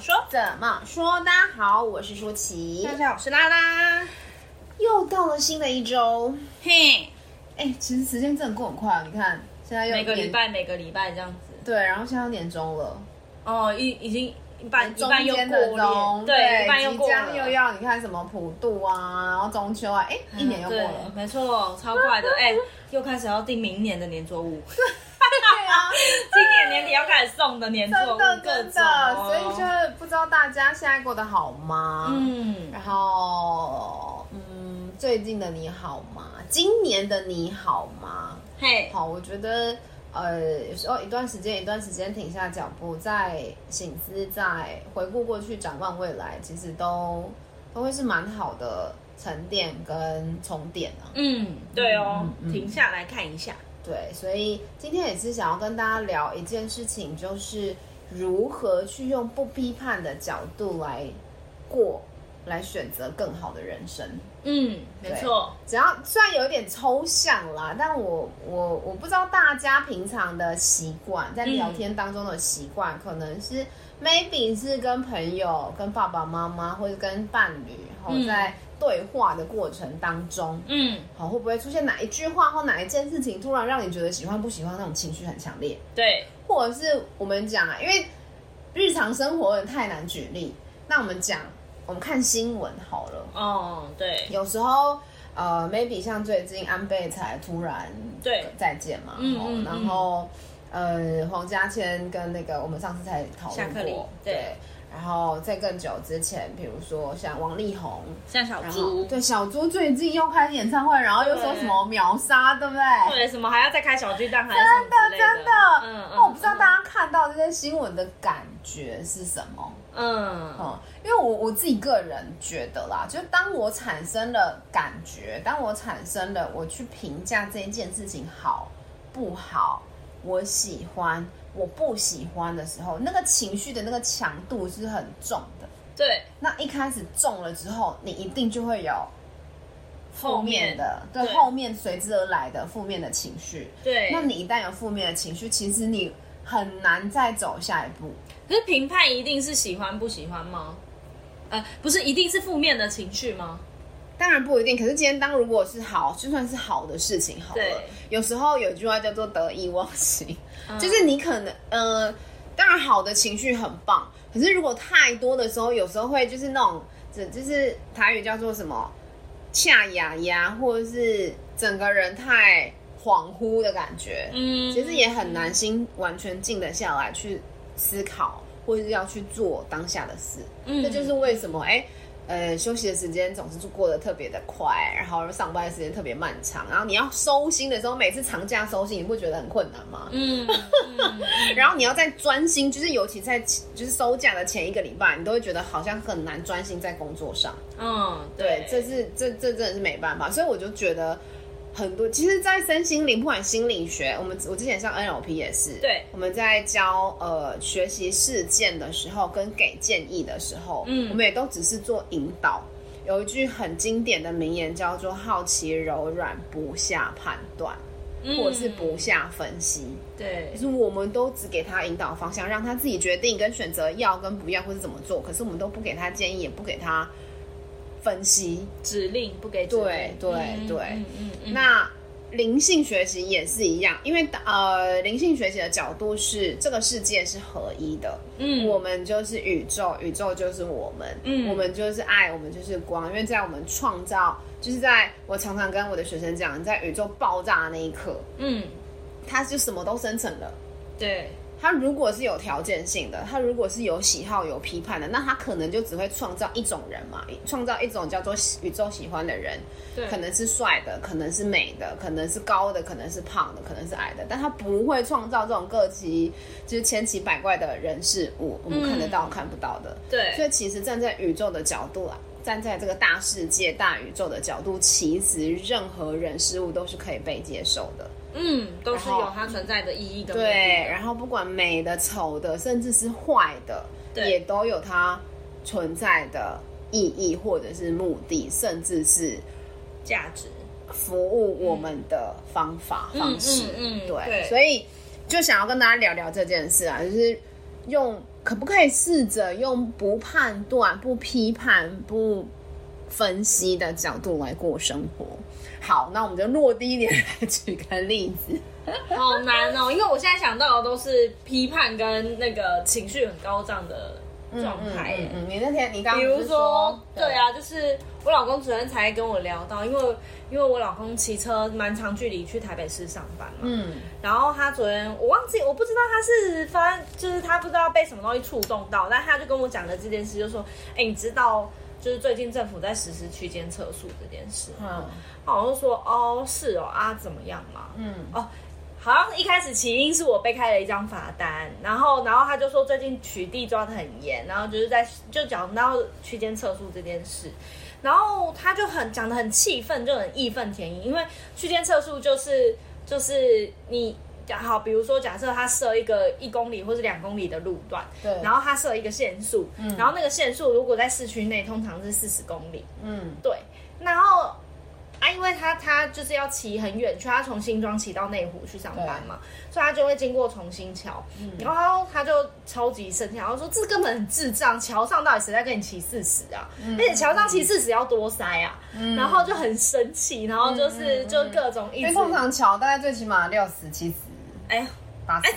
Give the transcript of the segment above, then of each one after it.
说？怎么说？大家好，我是舒淇。大家好，我是拉拉。又到了新的一周，嘿，哎，其实时间真的过很快啊！你看，现在又每个礼拜每个礼拜这样子。对，然后现在要年终了。哦，已已经一半一半又过了，对，一半又过了，又要你看什么普渡啊，然后中秋啊，哎，一年又过了，没错，超快的，哎，又开始要订明年的年作物。对啊，今年年底要开始送的年作物，真的真的，所以就是不知道大家现在过得好吗？嗯，然后嗯，最近的你好吗？今年的你好吗？嘿，好，我觉得呃，有时候一段时间一段时间停下脚步，再醒思，再回顾过去，展望未来，其实都都会是蛮好的沉淀跟充电啊。嗯，对哦，嗯、停下来看一下。对，所以今天也是想要跟大家聊一件事情，就是如何去用不批判的角度来过，来选择更好的人生。嗯，没错。只要虽然有点抽象啦，但我我我不知道大家平常的习惯，在聊天当中的习惯，嗯、可能是 maybe 是跟朋友、跟爸爸妈妈或者跟伴侣，然后在。对话的过程当中，嗯，好，会不会出现哪一句话或哪一件事情，突然让你觉得喜欢不喜欢那种情绪很强烈？对，或者是我们讲啊，因为日常生活太难举例，那我们讲，我们看新闻好了。哦，对，有时候呃，maybe 像最近安倍才突然对再见嘛，嗯，然后呃，黄嘉千跟那个我们上次才讨论过，对。然后在更久之前，比如说像王力宏，像小猪，对，小猪最近又开演唱会，然后又说什么秒杀，对不对？对，什么还要再开小巨蛋，还是真的真的。嗯，那我不知道大家看到这些新闻的感觉是什么？嗯嗯，因为我我自己个人觉得啦，就当我产生了感觉，当我产生了我去评价这一件事情好不好，我喜欢。我不喜欢的时候，那个情绪的那个强度是很重的。对，那一开始重了之后，你一定就会有负面的，面对，后面随之而来的负面的情绪。对，那你一旦有负面的情绪，其实你很难再走下一步。可是评判一定是喜欢不喜欢吗？呃，不是，一定是负面的情绪吗？当然不一定。可是今天当如果是好，就算是好的事情好了。对，有时候有句话叫做得意忘形。就是你可能，呃，当然好的情绪很棒，可是如果太多的时候，有时候会就是那种，这就是台语叫做什么，恰牙牙，或者是整个人太恍惚的感觉。嗯，其实也很难心完全静得下来去思考，或者是要去做当下的事。嗯，这就是为什么，哎。呃，休息的时间总是就过得特别的快，然后上班的时间特别漫长，然后你要收心的时候，每次长假收心，你不觉得很困难吗？嗯，嗯 然后你要再专心，就是尤其在就是收假的前一个礼拜，你都会觉得好像很难专心在工作上。嗯，对，对这是这这真的是没办法，所以我就觉得。很多，其实，在身心灵，不管心理学，我们我之前上 NLP 也是，对，我们在教呃学习事件的时候，跟给建议的时候，嗯，我们也都只是做引导。有一句很经典的名言叫做“好奇柔软，不下判断，嗯、或者是不下分析”。对，就是我们都只给他引导方向，让他自己决定跟选择要跟不要，或是怎么做。可是我们都不给他建议，也不给他。分析。指令不给指令，对对对，嗯嗯嗯、那灵性学习也是一样，因为呃，灵性学习的角度是这个世界是合一的，嗯，我们就是宇宙，宇宙就是我们，嗯，我们就是爱，我们就是光，因为在我们创造，就是在我常常跟我的学生讲，在宇宙爆炸的那一刻，嗯，它就什么都生成了，对。他如果是有条件性的，他如果是有喜好、有批判的，那他可能就只会创造一种人嘛，创造一种叫做宇宙喜欢的人，对，可能是帅的，可能是美的，可能是高的，可能是胖的，可能是矮的，但他不会创造这种各奇就是千奇百怪的人事物，我们看得到、嗯、看不到的。对，所以其实站在宇宙的角度啊，站在这个大世界、大宇宙的角度，其实任何人事物都是可以被接受的。嗯，都是有它存在的意义的。对，然后不管美的、丑的，甚至是坏的，对也都有它存在的意义，或者是目的，甚至是价值，服务我们的方法、嗯、方式。嗯，嗯嗯对，对，所以就想要跟大家聊聊这件事啊，就是用可不可以试着用不判断、不批判、不分析的角度来过生活？好，那我们就落地一点来举个例子。好难哦，因为我现在想到的都是批判跟那个情绪很高涨的状态。嗯，嗯，嗯，你那天你刚刚比如说，对啊，就是我老公昨天才跟我聊到，因为因为我老公骑车蛮长距离去台北市上班嘛，嗯，然后他昨天我忘记我不知道他是发就是他不知道被什么东西触动到，但他就跟我讲了这件事，就说，哎，你知道。就是最近政府在实施区间测速这件事，嗯，好像说哦是哦啊怎么样嘛，嗯。哦，好像一开始起因是我被开了一张罚单，然后然后他就说最近取缔抓得很严，然后就是在就讲到区间测速这件事，然后他就很讲得很气愤，就很义愤填膺，因为区间测速就是就是你。好，比如说，假设他设一个一公里或是两公里的路段，对，然后他设一个限速，嗯，然后那个限速如果在市区内，通常是四十公里，嗯，对，然后啊，因为他他就是要骑很远去，他从新庄骑到内湖去上班嘛，所以他就会经过重新桥，嗯，然后他就超级生气，然后说这根本很智障，桥上到底谁在跟你骑四十啊？嗯，而且桥上骑四十要多塞啊，嗯，然后就很生气，然后就是、嗯、就各种意思，因为通常桥大概最起码六十七十。哎呀，哎，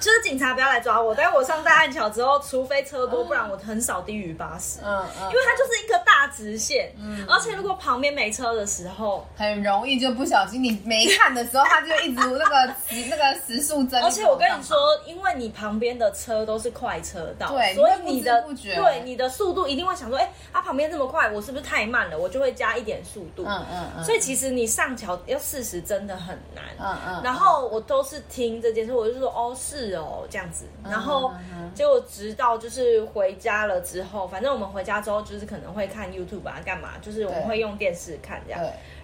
就是警察不要来抓我。等我上大汉桥之后，除非车多，不然我很少低于八十。嗯嗯，因为它就是一个大直线。嗯，而且如果旁边没车的时候，很容易就不小心，你没看的时候，它就一直那个那个时速增。而且我跟你说，因为你旁边的车都是快车道，对，所以你的对你的速度一定会想说，哎，它旁边这么快，我是不是太慢了？我就会加一点速度。嗯嗯嗯。所以其实你上桥要四十真的很难。嗯嗯。然后我都是听这件事，我就说哦是哦这样子。然后结果直到就是回家了之后，反正我们回家之后就是可能会看 YouTube 啊干嘛，就是我们会用电视看这样。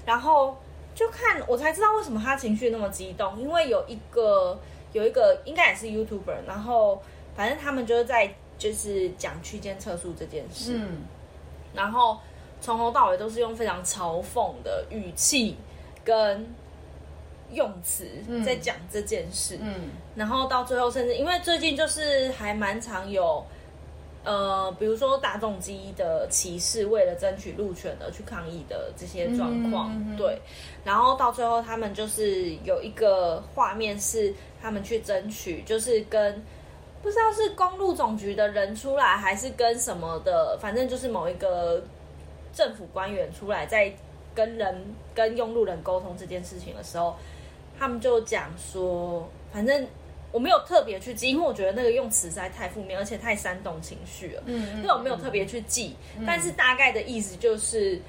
然后就看我才知道为什么他情绪那么激动，因为有一个有一个应该也是 YouTuber，然后反正他们就是在就是讲区间测速这件事。嗯。然后从头到尾都是用非常嘲讽的语气跟。用词在讲这件事，嗯，嗯，然后到最后，甚至因为最近就是还蛮常有，呃，比如说大众机的骑士为了争取路权而去抗议的这些状况，嗯嗯嗯、对，然后到最后他们就是有一个画面是他们去争取，就是跟不知道是公路总局的人出来，还是跟什么的，反正就是某一个政府官员出来，在跟人跟用路人沟通这件事情的时候。他们就讲说，反正我没有特别去记，因为我觉得那个用词实在太负面，而且太煽动情绪了。嗯，所以我没有特别去记，嗯，但是大概的意思就是。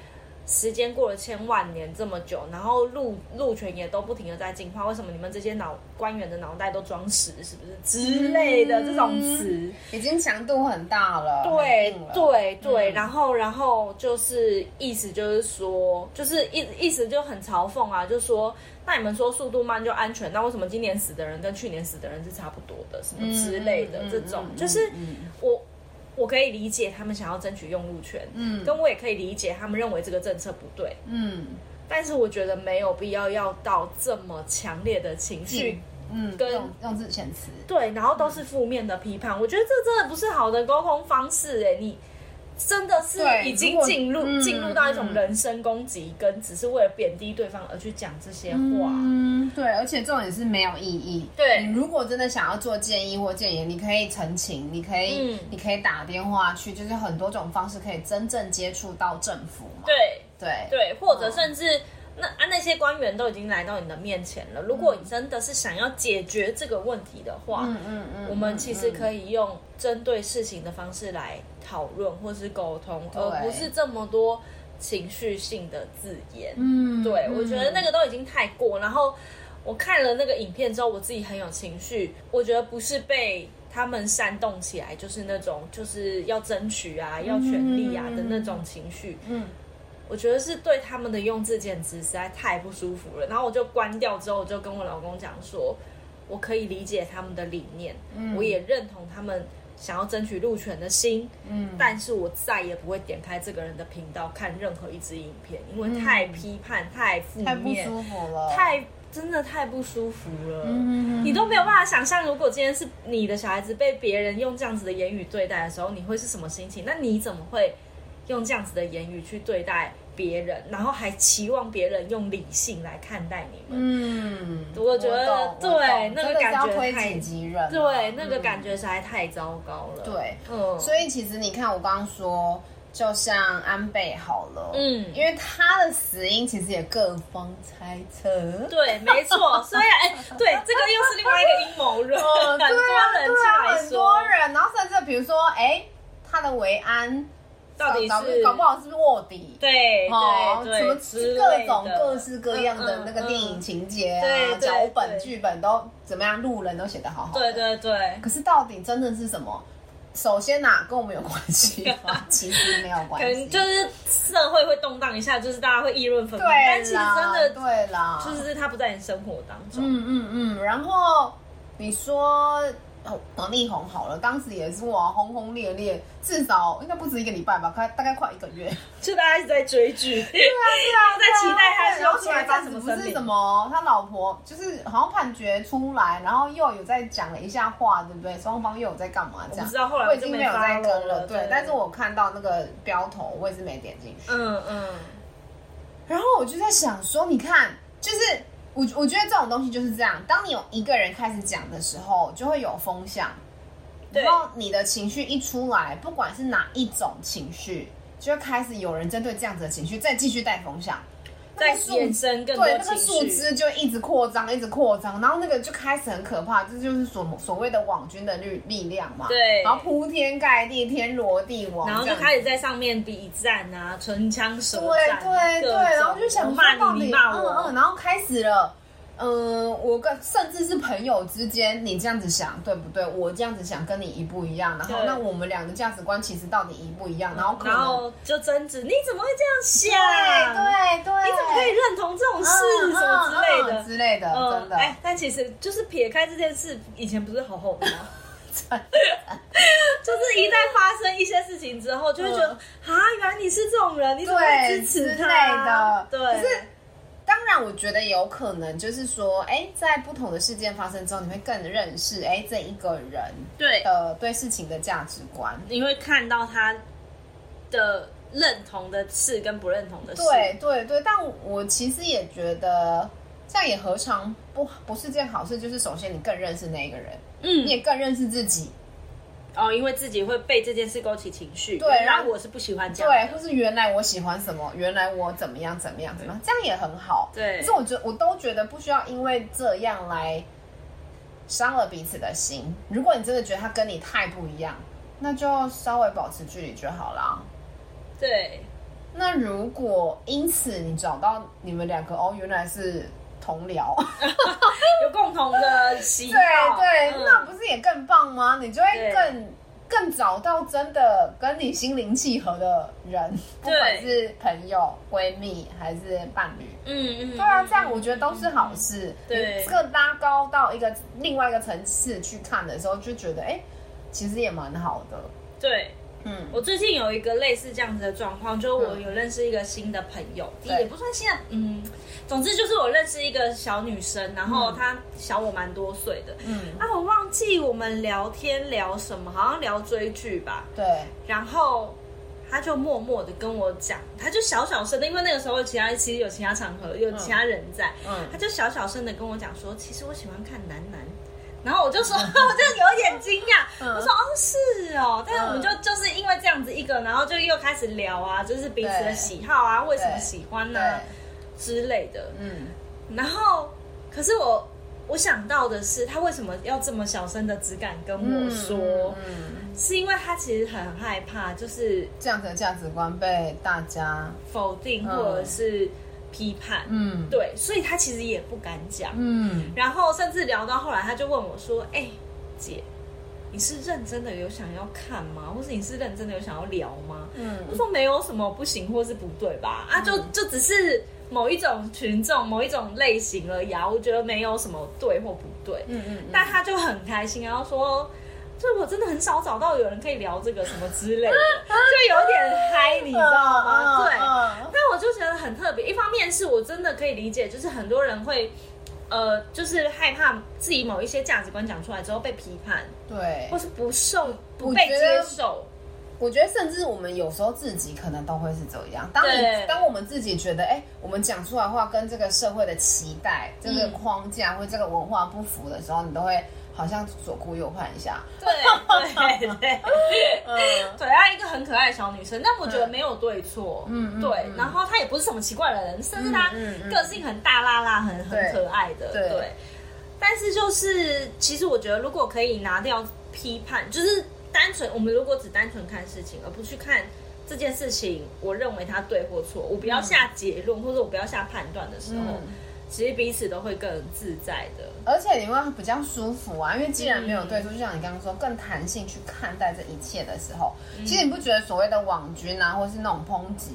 时间过了千万年这么久，然后鹿鹿群也都不停的在进化，为什么你们这些脑官员的脑袋都装屎，是不是之类的这种词，已经强度很大了。对对对，然后然后就是意思就是说，就是意意思就很嘲讽啊，就说那你们说速度慢就安全，那为什么今年死的人跟去年死的人是差不多的，什么之类的这种，就是我。我可以理解他们想要争取用路权，嗯，跟我也可以理解他们认为这个政策不对，嗯，但是我觉得没有必要要到这么强烈的情绪，嗯，跟用，用字遣词，对，然后都是负面的批判，嗯，我觉得这真的不是好的沟通方式，哎，你。真的是已经进入进入到一种人身攻击，嗯，跟只是为了贬低对方而去讲这些话。嗯，对，而且这种也是没有意义。对，你如果真的想要做建议或建言，你可以澄清，你可以，嗯，你可以打电话去，就是很多种方式可以真正接触到政府嘛。对对对，或者甚至。嗯那啊，那些官员都已经来到你的面前了。如果你真的是想要解决这个问题的话，嗯嗯嗯，我们其实可以用针对事情的方式来讨论或是沟通，而不是这么多情绪性的字眼。嗯，对，我觉得那个都已经太过。然后我看了那个影片之后，我自己很有情绪。我觉得不是被他们煽动起来，就是那种就是要争取啊、要权利啊的那种情绪。嗯。我觉得是对他们的用字简直实在太不舒服了，然后我就关掉之后，我就跟我老公讲说，我可以理解他们的理念，嗯，我也认同他们想要争取路权的心，嗯，但是我再也不会点开这个人的频道看任何一支影片，因为太批判、太负面、太不舒服了，太真的太不舒服了。嗯，你都没有办法想象，如果今天是你的小孩子被别人用这样子的言语对待的时候，你会是什么心情？那你怎么会用这样子的言语去对待别人，然后还期望别人用理性来看待你们？嗯，我觉得对那个感觉太对那个感觉实在太糟糕了。对，嗯，所以其实你看，我刚刚说。就像安倍好了，嗯，因为他的死因其实也各方猜测，对，没错。虽然哎，对，这个又是另外一个阴谋论，很多人进来说，很多人，然后甚至比如说，哎，他的维安到底是搞不好是卧底，对对，什么各种各式各样的那个电影情节啊、脚本、剧本都怎么样，路人都写的好好，对对对。可是到底真的是什么？首先呐、啊，跟我们有关系吗？其实没有关系，可能就是社会会动荡一下，就是大家会议论纷纷。对，但其实真的对啦，就是他不在你生活当中。嗯嗯嗯。然后你说。哦，王力宏好了，当时也是哇，轰轰烈烈，至少应该不止一个礼拜吧，快大概快一个月，就大家一直在追剧，对啊对啊，在期待他是要出来发什么不是什么，他老婆就是好像判决出来，然后又有在讲了一下话，对不对？双方又有在干嘛？这样，知道后来我已经没有在跟了，对，但是我看到那个标头，我也是没点进去，嗯嗯，然后我就在想说，你看，就是。我我觉得这种东西就是这样，当你有一个人开始讲的时候，就会有风向，然后你的情绪一出来，不管是哪一种情绪，就会开始有人针对这样子的情绪再继续带风向。在延伸更多对，那个树枝就一直扩张，一直扩张，然后那个就开始很可怕，这就是所所谓的网军的力力量嘛。对，然后铺天盖地，天罗地网，然后就开始在上面比战啊，唇枪舌战，对对对，然后就想骂你，你骂我，嗯嗯，然后开始了。嗯，我跟甚至是朋友之间，你这样子想对不对？我这样子想跟你一不一样，然后那我们两个价值观其实到底一不一样？然后可能然后就争执，你怎么会这样想？对对对，你怎么可以认同这种事？嗯、什么之类的、嗯嗯、之类的，真的。哎、欸，但其实就是撇开这件事，以前不是好好的吗？就是一旦发生一些事情之后，就会觉得啊、嗯，原来你是这种人，你怎么会支持他？的对。可是当然，我觉得有可能，就是说，哎，在不同的事件发生之后，你会更认识，哎，这一个人对呃对事情的价值观，你会看到他的认同的事跟不认同的事。对对对，但我其实也觉得，这样也何尝不不是件好事？就是首先你更认识那一个人，嗯，你也更认识自己。哦，因为自己会被这件事勾起情绪，对，然后我是不喜欢这样，对，或是原来我喜欢什么，原来我怎么样怎么样怎么样，这样也很好，对。可是我觉得我都觉得不需要因为这样来伤了彼此的心。如果你真的觉得他跟你太不一样，那就稍微保持距离就好了。对。那如果因此你找到你们两个哦，原来是。同僚 有共同的喜好，对对、嗯，那不是也更棒吗？你就会更更找到真的跟你心灵契合的人，不管是朋友、闺蜜还是伴侣。嗯嗯，对啊，这样我觉得都是好事。嗯、对，这个拉高到一个另外一个层次去看的时候，就觉得哎、欸，其实也蛮好的。对。嗯，我最近有一个类似这样子的状况，就是我有认识一个新的朋友，嗯、也不算新的，嗯，总之就是我认识一个小女生，然后她小我蛮多岁的，嗯，啊，我忘记我们聊天聊什么，好像聊追剧吧，对，然后她就默默的跟我讲，她就小小声的，因为那个时候其他其实有其他场合有其他人在，嗯，她就小小声的跟我讲说，其实我喜欢看男男。然后我就说，我就有一点惊讶，嗯、我说哦是哦，但是我们就就是因为这样子一个，然后就又开始聊啊，就是彼此的喜好啊，为什么喜欢呢、啊、之类的。嗯，然后可是我我想到的是，他为什么要这么小声的只敢跟我说？嗯，嗯是因为他其实很害怕，就是这样的价值观被大家否定，或者是。批判，嗯，对，所以他其实也不敢讲，嗯，然后甚至聊到后来，他就问我说：“哎、欸，姐，你是认真的有想要看吗？或是你是认真的有想要聊吗？”嗯，我说没有什么不行或是不对吧？啊，就就只是某一种群众、某一种类型而已啊，我觉得没有什么对或不对，嗯嗯，但他就很开心，然后说。就我真的很少找到有人可以聊这个什么之类的，就有点嗨，你知道吗？对，但我就觉得很特别。一方面是我真的可以理解，就是很多人会呃，就是害怕自己某一些价值观讲出来之后被批判，对，或是不受不被接受。我觉得甚至我们有时候自己可能都会是这样。当你当我们自己觉得，哎，我们讲出来的话跟这个社会的期待、这个框架或这个文化不符的时候，你都会。好像左顾右盼一下，对对对，嗯，对啊，一个很可爱的小女生，但我觉得没有对错，嗯，对，然后她也不是什么奇怪的人，甚至她个性很大辣辣，很很可爱的，对。但是就是，其实我觉得，如果可以拿掉批判，就是单纯我们如果只单纯看事情，而不去看这件事情，我认为它对或错，我不要下结论，或者我不要下判断的时候。其实彼此都会更自在的，而且你会比较舒服啊，因为既然没有对错，就像你刚刚说，更弹性去看待这一切的时候，其实你不觉得所谓的网军啊，或是那种抨击，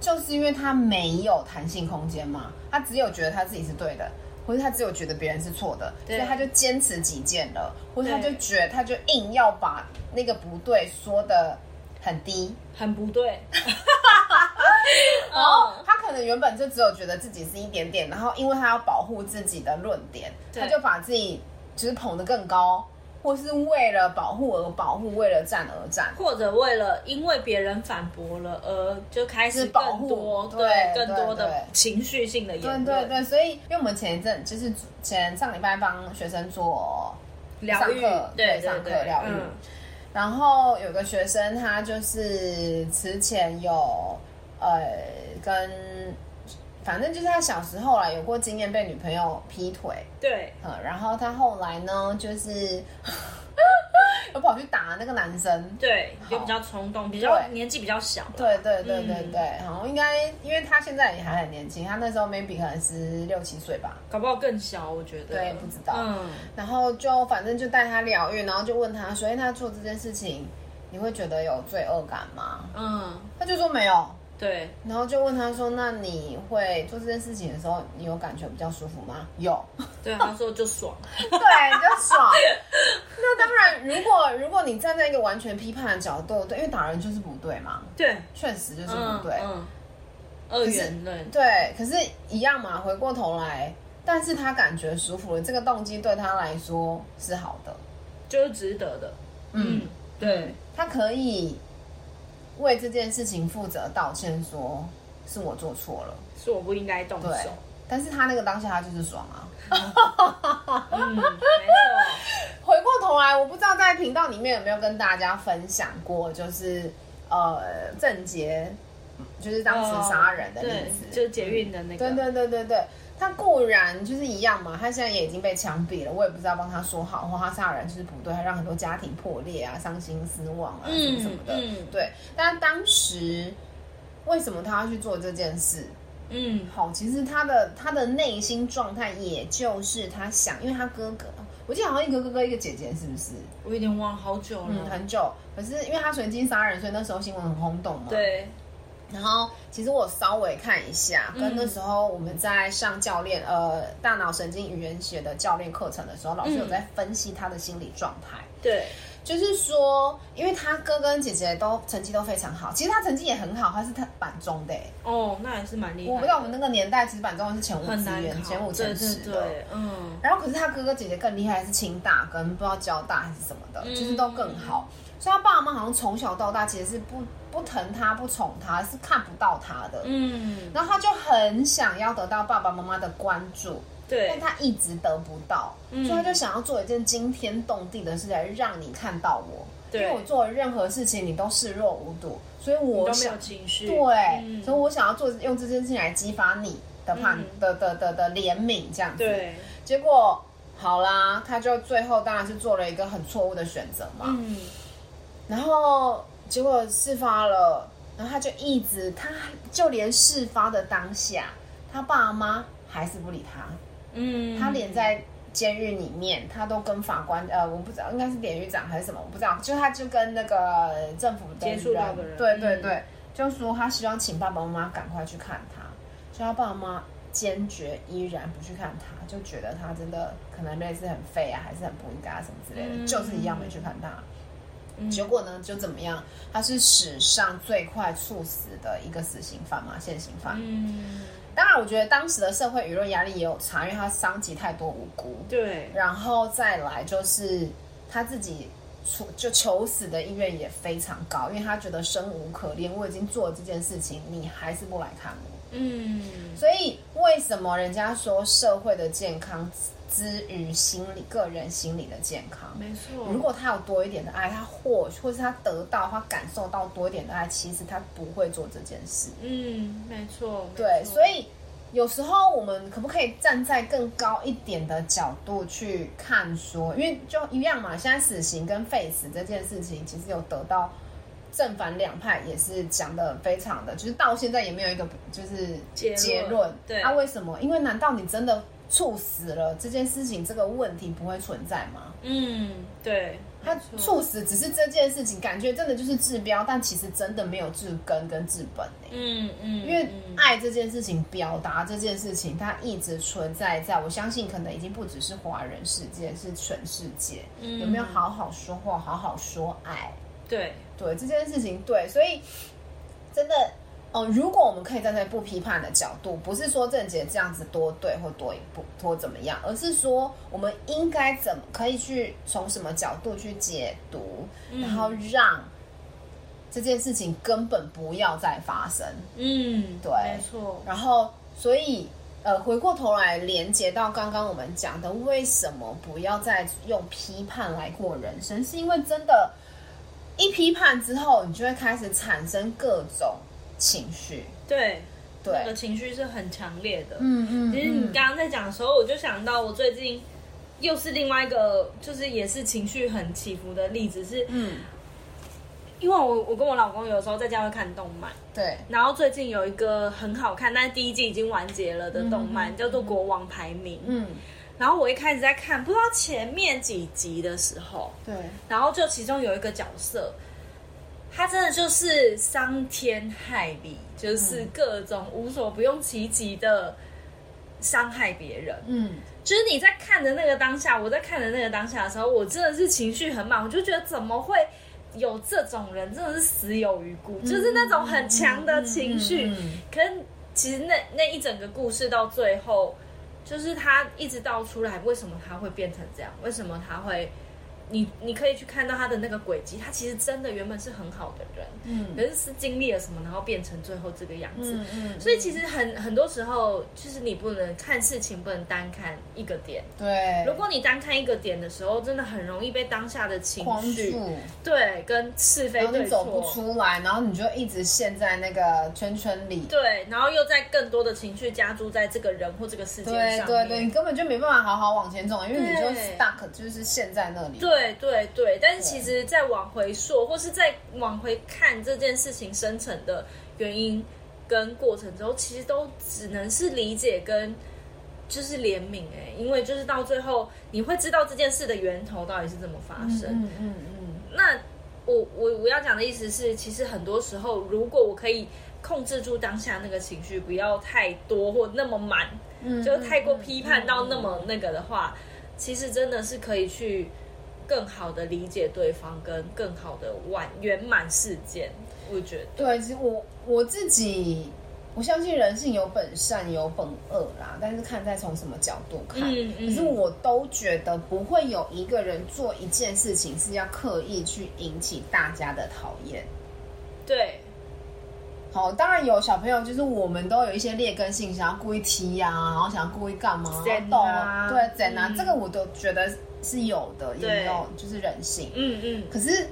就是因为他没有弹性空间吗？他只有觉得他自己是对的，或者他只有觉得别人是错的，所以他就坚持己见了，或者他就觉得他就硬要把那个不对说得很低，很不对。然后他可能原本就只有觉得自己是一点点，然后因为他要保护自己的论点，他就把自己就是捧得更高，或是为了保护而保护，为了战而战，或者为了因为别人反驳了而就开始保护，对更多的情绪性的言论，对对对。所以，因为我们前一阵就是前上礼拜帮学生做疗愈，对上课疗愈，然后有个学生他就是此前有。呃，跟反正就是他小时候啦，有过经验被女朋友劈腿，对，嗯，然后他后来呢，就是 又跑去打那个男生，对，就比较冲动，比较年纪比较小，对对对对对，然后应该因为他现在也还很年轻，他那时候 maybe 可能是六七岁吧，搞不好更小，我觉得，对，不知道，嗯，然后就反正就带他疗愈，然后就问他，所以他做这件事情，你会觉得有罪恶感吗？嗯，他就说没有。对，然后就问他说：“那你会做这件事情的时候，你有感觉比较舒服吗？”有，对，他说就爽，对，就爽。那当然，如果如果你站在一个完全批判的角度，对，因为打人就是不对嘛，对，确实就是不对，嗯，二元论，对，可是一样嘛，回过头来，但是他感觉舒服了，这个动机对他来说是好的，就是值得的，嗯，对，他可以。为这件事情负责道歉，说是我做错了，是我不应该动手。但是他那个当下他就是爽啊。嗯，没错。回过头来，我不知道在频道里面有没有跟大家分享过，就是呃，郑捷，就是当时杀人的例子，哦、就是捷运的那个。对对对对对。他固然就是一样嘛，他现在也已经被枪毙了，我也不知道帮他说好，或他杀人就是不对，他让很多家庭破裂啊、伤心失望啊什么什么的。嗯嗯、对，但当时为什么他要去做这件事？嗯，好，其实他的他的内心状态，也就是他想，因为他哥哥，我记得好像一个哥哥一个姐姐，是不是？我有点忘好久了，嗯，很久。可是因为他随机杀人，所以那时候新闻很轰动嘛。对。然后，其实我稍微看一下，跟那时候我们在上教练、嗯、呃大脑神经语言学的教练课程的时候，老师有在分析他的心理状态。对，就是说，因为他哥跟姐姐都成绩都非常好，其实他成绩也很好，他是他板中的。哦，那还是蛮厉害。我不知道我们那个年代，其实板中是前五志愿，前五前十的。对，嗯。然后，可是他哥哥姐姐更厉害，是清大跟不知道交大还是什么的，嗯、其实都更好。所以他爸妈好像从小到大其实是不不疼他、不宠他，是看不到他的。嗯，然后他就很想要得到爸爸妈妈的关注，对，但他一直得不到，嗯、所以他就想要做一件惊天动地的事来让你看到我。对，因为我做的任何事情你都视若无睹，所以我都没有情绪。对，嗯、所以我想要做用这件事情来激发你的判、嗯、的的的的怜悯这样子。对，结果好啦，他就最后当然是做了一个很错误的选择嘛。嗯。然后结果事发了，然后他就一直，他就连事发的当下，他爸妈还是不理他。嗯，他连在监狱里面，他都跟法官，呃，我不知道应该是典狱长还是什么，我不知道。就他就跟那个政府的人，接触到的人，对对对，嗯、就说他希望请爸爸妈妈赶快去看他，所以他爸妈坚决依然不去看他，就觉得他真的可能类似很废啊，还是很不应该啊什么之类的，嗯、就是一样没去看他。结果呢，就怎么样？他是史上最快猝死的一个死刑犯嘛，现行犯。嗯，当然，我觉得当时的社会舆论压力也有差，因为他伤及太多无辜。对，然后再来就是他自己求就求死的意愿也非常高，因为他觉得生无可恋，我已经做了这件事情，你还是不来看我。嗯，所以为什么人家说社会的健康之于心理、个人心理的健康？没错。如果他有多一点的爱，他或或是他得到、他感受到多一点的爱，其实他不会做这件事。嗯，没错。对，所以有时候我们可不可以站在更高一点的角度去看说？因为就一样嘛，现在死刑跟废死这件事情，其实有得到。正反两派也是讲的非常的，就是到现在也没有一个就是结论。对，啊，为什么？因为难道你真的处死了这件事情，这个问题不会存在吗？嗯，对，他猝死只是这件事情，感觉真的就是治标，但其实真的没有治根跟治本。嗯嗯，因为爱这件事情，表达这件事情，它一直存在在，我相信可能已经不只是华人世界，是全世界。嗯，有没有好好说话，好好说爱？对对，这件事情对，所以真的，嗯、呃，如果我们可以站在不批判的角度，不是说郑杰这样子多对或多一步多怎么样，而是说我们应该怎么可以去从什么角度去解读，嗯、然后让这件事情根本不要再发生。嗯，对，没错。然后，所以呃，回过头来连接到刚刚我们讲的，为什么不要再用批判来过人生？是因为真的。一批判之后，你就会开始产生各种情绪。对，对，那个情绪是很强烈的。嗯嗯。其实你刚刚在讲的时候，我就想到我最近又是另外一个，就是也是情绪很起伏的例子。是，嗯，因为我我跟我老公有时候在家会看动漫。对。然后最近有一个很好看，但是第一季已经完结了的动漫，嗯、叫做《国王排名》。嗯。然后我一开始在看，不知道前面几集的时候，对，然后就其中有一个角色，他真的就是伤天害理，就是各种无所不用其极的伤害别人。嗯，就是你在看的那个当下，我在看的那个当下的时候，我真的是情绪很满，我就觉得怎么会有这种人，真的是死有余辜，嗯、就是那种很强的情绪。可是其实那那一整个故事到最后。就是他一直到出来，为什么他会变成这样？为什么他会？你你可以去看到他的那个轨迹，他其实真的原本是很好的人，嗯，可是是经历了什么，然后变成最后这个样子，嗯，嗯，所以其实很很多时候，就是你不能看事情，不能单看一个点，对，如果你单看一个点的时候，真的很容易被当下的情绪，对，跟是非对错。走不出来，然后你就一直陷在那个圈圈里，对，然后又在更多的情绪加注在这个人或这个事件上，对对对，你根本就没办法好好往前走，因为你就 stuck 就是陷在那里，对。对对对，但是其实再往回溯，或是再往回看这件事情生成的原因跟过程之后，其实都只能是理解跟就是怜悯哎，因为就是到最后你会知道这件事的源头到底是怎么发生。嗯嗯嗯。那我我我要讲的意思是，其实很多时候，如果我可以控制住当下那个情绪，不要太多或那么满，嗯，就太过批判到那么那个的话，其实真的是可以去。更好的理解对方，跟更好的完圆满事件，我觉得对。其实我我自己，我相信人性有本善有本恶啦，但是看在从什么角度看。嗯嗯。可是我都觉得不会有一个人做一件事情是要刻意去引起大家的讨厌。对。好，当然有小朋友，就是我们都有一些劣根性，想要故意踢呀、啊，然后想要故意干嘛，然后啊对，整啊，这个我都觉得。是有的，也没有，就是人性。嗯嗯。可是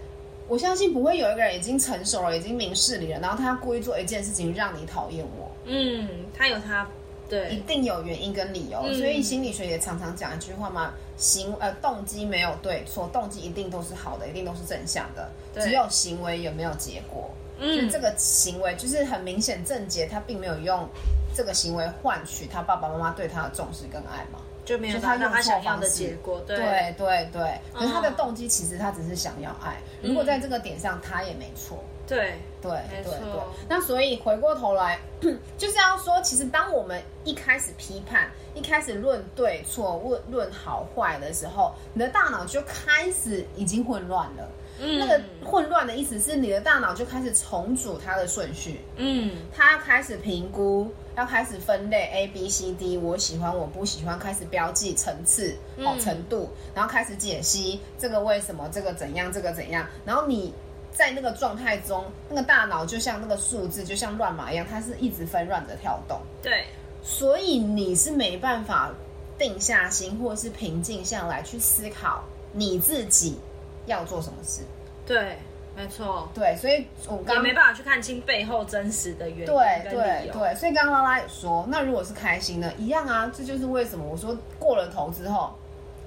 我相信不会有一个人已经成熟了，已经明事理了，然后他故意做一件事情让你讨厌我。嗯，他有他，对，一定有原因跟理由。嗯、所以心理学也常常讲一句话嘛：行呃动机没有对错，动机一定都是好的，一定都是正向的。只有行为有没有结果？嗯，所以这个行为就是很明显，郑杰他并没有用这个行为换取他爸爸妈妈对他的重视跟爱嘛。就没有他想要的结果，对对对对。可是他的动机其实他只是想要爱，如果在这个点上他也没错，对对对对。那所以回过头来，就是要说，其实当我们一开始批判、一开始论对错、论论好坏的时候，你的大脑就开始已经混乱了。嗯，那个混乱的意思是你的大脑就开始重组它的顺序，嗯，它要开始评估，要开始分类 A B C D，我喜欢我不喜欢，开始标记层次哦程度，然后开始解析这个为什么，这个怎样，这个怎样，然后你在那个状态中，那个大脑就像那个数字，就像乱码一样，它是一直纷乱的跳动，对，所以你是没办法定下心或是平静下来去思考你自己。要做什么事？对，没错，对，所以我刚也没办法去看清背后真实的原因。对对对，所以刚刚拉拉也说，那如果是开心的，一样啊，这就是为什么我说过了头之后。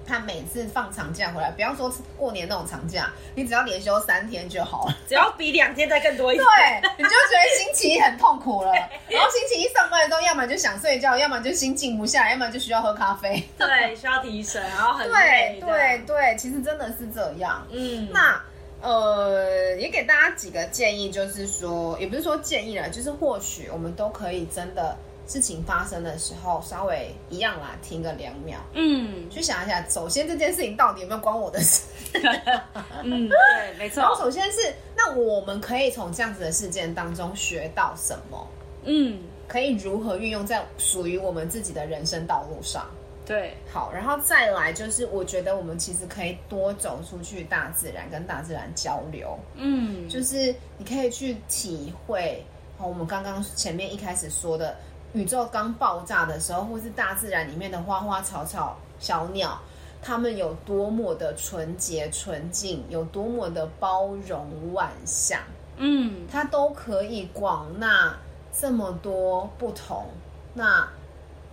他每次放长假回来，不要说过年那种长假，你只要连休三天就好了，只要比两天再更多一点，对，你就觉得星期一很痛苦了。然后星期一上班的时候，要么就想睡觉，要么就心静不下来，要么就需要喝咖啡，对，需要提神，然后很累。对对对，其实真的是这样。嗯，那呃，也给大家几个建议，就是说，也不是说建议了，就是或许我们都可以真的。事情发生的时候，稍微一样啦，停个两秒，嗯，去想一下，首先这件事情到底有没有关我的事？嗯，对，没错。然后首先是，那我们可以从这样子的事件当中学到什么？嗯，可以如何运用在属于我们自己的人生道路上？对，好，然后再来就是，我觉得我们其实可以多走出去大自然，跟大自然交流。嗯，就是你可以去体会，好，我们刚刚前面一开始说的。宇宙刚爆炸的时候，或是大自然里面的花花草草、小鸟，它们有多么的纯洁纯净，有多么的包容万象，嗯，它都可以广纳这么多不同。那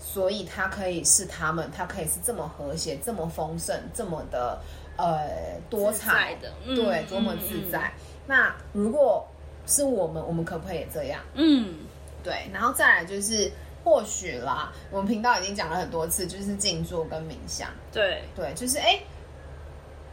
所以它可以是它们，它可以是这么和谐、这么丰盛、这么的呃多彩的，嗯、对，多么自在。嗯、那如果是我们，我们可不可以也这样？嗯。对，然后再来就是或许啦，我们频道已经讲了很多次，就是静坐跟冥想。对对，就是哎，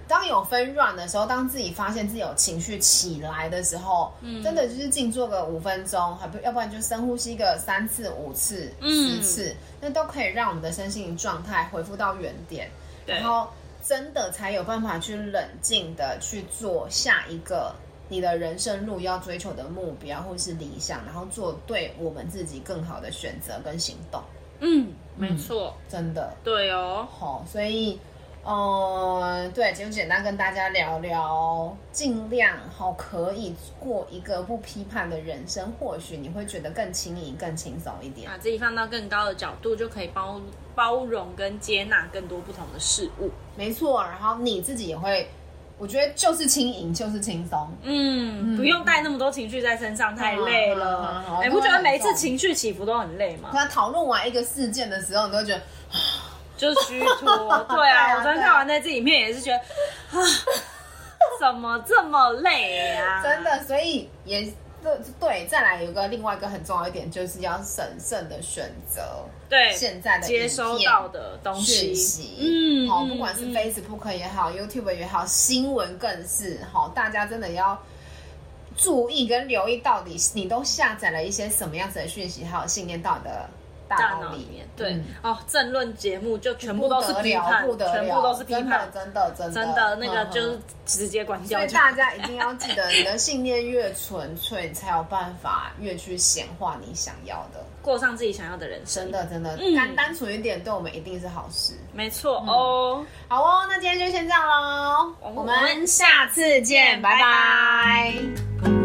当有纷乱的时候，当自己发现自己有情绪起来的时候，嗯，真的就是静坐个五分钟，还不要不然就深呼吸个三次、五次、十次，嗯，那都可以让我们的身心状态恢复到原点，然后真的才有办法去冷静的去做下一个。你的人生路要追求的目标或是理想，然后做对我们自己更好的选择跟行动。嗯，没错，嗯，真的，对哦。好，所以，呃，对，就简单跟大家聊聊，尽量好可以过一个不批判的人生，或许你会觉得更轻盈、更轻松一点。把自己放到更高的角度，就可以包包容跟接纳更多不同的事物。没错，然后你自己也会。我觉得就是轻盈，就是轻松，嗯，不用带那么多情绪在身上，太累了。你不觉得每一次情绪起伏都很累吗？那讨论完一个事件的时候，你都觉得就是虚脱。对啊，我昨天看完那支影片也是觉得啊，怎么这么累啊？真的，所以也。对对，再来有个另外一个很重要一点，就是要审慎的选择。对，现在的接收到的东西，嗯，好，不管是 Facebook 也好，YouTube 也好，新闻更是好，大家真的要注意跟留意，到底你都下载了一些什么样子的讯息，还有信念到的。大脑里面，对哦，政论节目就全部都是批判，全部都是批判，真的真的真的那个就是直接关掉。所以大家一定要记得，你的信念越纯粹，你才有办法越去显化你想要的，过上自己想要的人生。真的真的，单单纯一点，对我们一定是好事。没错哦，好哦，那今天就先这样喽，我们下次见，拜拜。